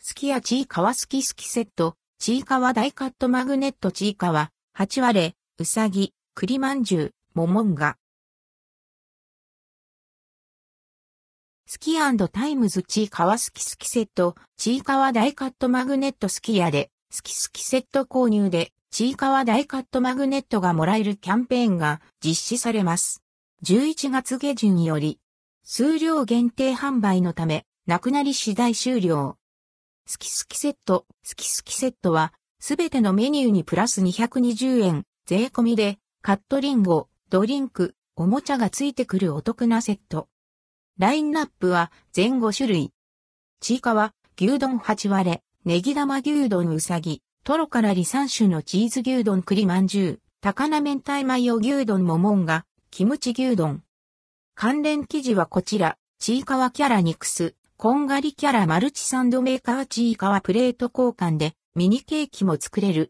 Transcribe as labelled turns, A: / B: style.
A: スキヤチーカワスキスキセット、チーカワダイカットマグネットチーカワ、ハチワレ、ウサギ、栗まんじゅう、モモンガ。スキタイムズチーカワスキスキセット、チーカワダイカットマグネットスキヤで、スキスキセット購入で、チーカワダイカットマグネットがもらえるキャンペーンが実施されます。11月下旬より、数量限定販売のため、なくなり次第終了。スキスキセット、スキスキセットは、すべてのメニューにプラス220円、税込みで、カットリンゴ、ドリンク、おもちゃがついてくるお得なセット。ラインナップは全5種類。ちいかわ、牛丼8割、ネギ玉牛丼うさぎ、トロからり3種のチーズ牛丼栗まんじゅう、高菜明太マヨ牛丼ももんが、キムチ牛丼。関連記事はこちら、ちいかわキャラニクス、こんがりキャラマルチサンドメーカーチーカはプレート交換でミニケーキも作れる。